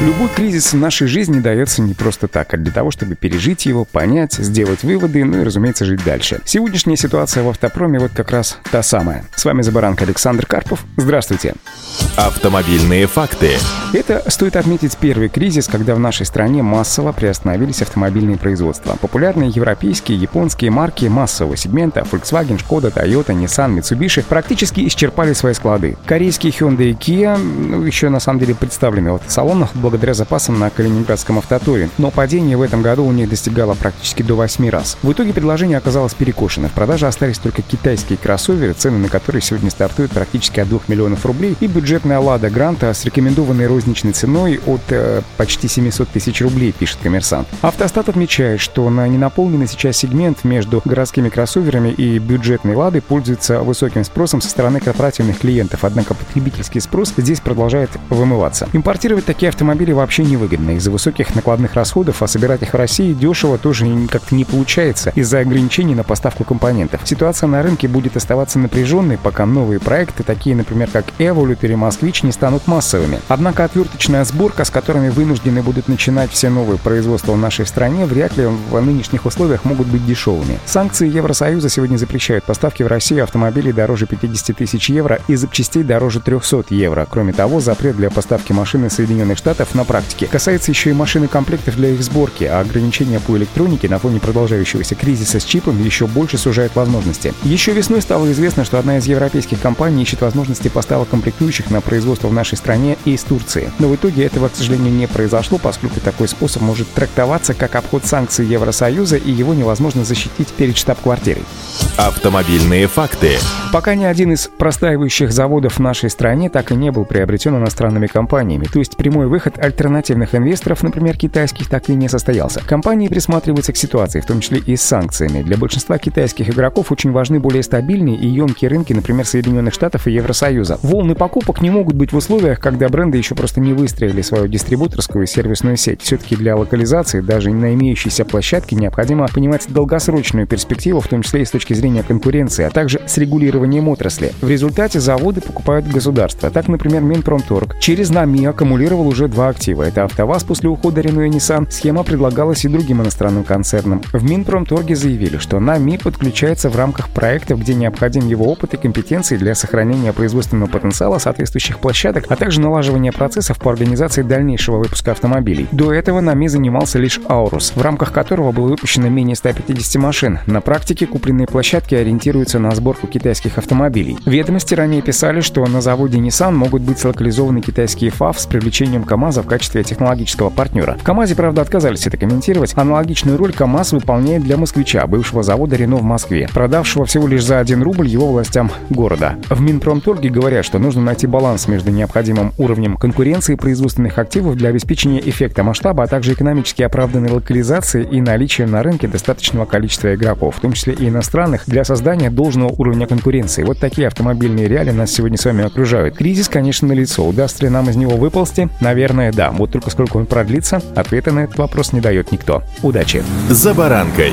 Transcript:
Любой кризис в нашей жизни дается не просто так, а для того, чтобы пережить его, понять, сделать выводы, ну и, разумеется, жить дальше. Сегодняшняя ситуация в автопроме вот как раз та самая. С вами Забаранка Александр Карпов. Здравствуйте. Автомобильные факты. Это стоит отметить первый кризис, когда в нашей стране массово приостановились автомобильные производства. Популярные европейские, японские марки массового сегмента Volkswagen, Skoda, Toyota, Nissan, Mitsubishi практически исчерпали свои склады. Корейские Hyundai и Kia ну, еще на самом деле представлены в автосалонах благодаря запасам на Калининградском автотуре, но падение в этом году у них достигало практически до 8 раз. В итоге предложение оказалось перекошено. В продаже остались только китайские кроссоверы, цены на которые сегодня стартуют практически от 2 миллионов рублей, и бюджетная «Лада Гранта» с рекомендованной розничной ценой от э, почти 700 тысяч рублей, пишет коммерсант. Автостат отмечает, что на ненаполненный сейчас сегмент между городскими кроссоверами и бюджетной «Ладой» пользуется высоким спросом со стороны корпоративных клиентов, однако потребительский спрос здесь продолжает вымываться. Импортировать такие автомобили автомобили вообще невыгодно из-за высоких накладных расходов, а собирать их в России дешево тоже как-то не получается из-за ограничений на поставку компонентов. Ситуация на рынке будет оставаться напряженной, пока новые проекты, такие, например, как Evolut или Москвич, не станут массовыми. Однако отверточная сборка, с которыми вынуждены будут начинать все новые производства в нашей стране, вряд ли в нынешних условиях могут быть дешевыми. Санкции Евросоюза сегодня запрещают поставки в Россию автомобилей дороже 50 тысяч евро и запчастей дороже 300 евро. Кроме того, запрет для поставки машины Соединенных Штатов комплектов на практике. Касается еще и машины комплектов для их сборки, а ограничения по электронике на фоне продолжающегося кризиса с чипом еще больше сужают возможности. Еще весной стало известно, что одна из европейских компаний ищет возможности поставок комплектующих на производство в нашей стране и из Турции. Но в итоге этого, к сожалению, не произошло, поскольку такой способ может трактоваться как обход санкций Евросоюза и его невозможно защитить перед штаб-квартирой. Автомобильные факты. Пока ни один из простаивающих заводов в нашей стране так и не был приобретен иностранными компаниями, то есть прямой выход альтернативных инвесторов, например, китайских, так и не состоялся. Компании присматриваются к ситуации, в том числе и с санкциями. Для большинства китайских игроков очень важны более стабильные и емкие рынки, например, Соединенных Штатов и Евросоюза. Волны покупок не могут быть в условиях, когда бренды еще просто не выстроили свою дистрибуторскую и сервисную сеть. Все-таки для локализации, даже на имеющейся площадке, необходимо понимать долгосрочную перспективу, в том числе и с точки зрения конкуренции, а также с регулированием отрасли. В результате заводы покупают государство. Так, например, Минпромторг через НАМИ аккумулировал уже два актива. Это АвтоВАЗ после ухода Renault и Nissan. Схема предлагалась и другим иностранным концернам. В Минпромторге заявили, что НАМИ подключается в рамках проектов, где необходим его опыт и компетенции для сохранения производственного потенциала соответствующих площадок, а также налаживания процессов по организации дальнейшего выпуска автомобилей. До этого НАМИ занимался лишь Аурус, в рамках которого было выпущено менее 150 машин. На практике купленные площадки ориентируются на сборку китайских автомобилей. Ведомости ранее писали, что на заводе Nissan могут быть локализованы китайские ФАВ с привлечением КАМАЗа в качестве технологического партнера. В КАМАЗе, правда, отказались это комментировать. Аналогичную роль КАМАЗ выполняет для москвича, бывшего завода Рено в Москве, продавшего всего лишь за 1 рубль его властям города. В Минпромторге говорят, что нужно найти баланс между необходимым уровнем конкуренции производственных активов для обеспечения эффекта масштаба, а также экономически оправданной локализации и наличия на рынке достаточного количества игроков, в том числе и иностранных, для создания должного уровня конкуренции. Вот такие автомобильные реалии нас сегодня с вами окружают. Кризис, конечно, на лицо. Удастся ли нам из него выползти? Наверное, да. Вот только сколько он продлится, ответа на этот вопрос не дает никто. Удачи! За баранкой.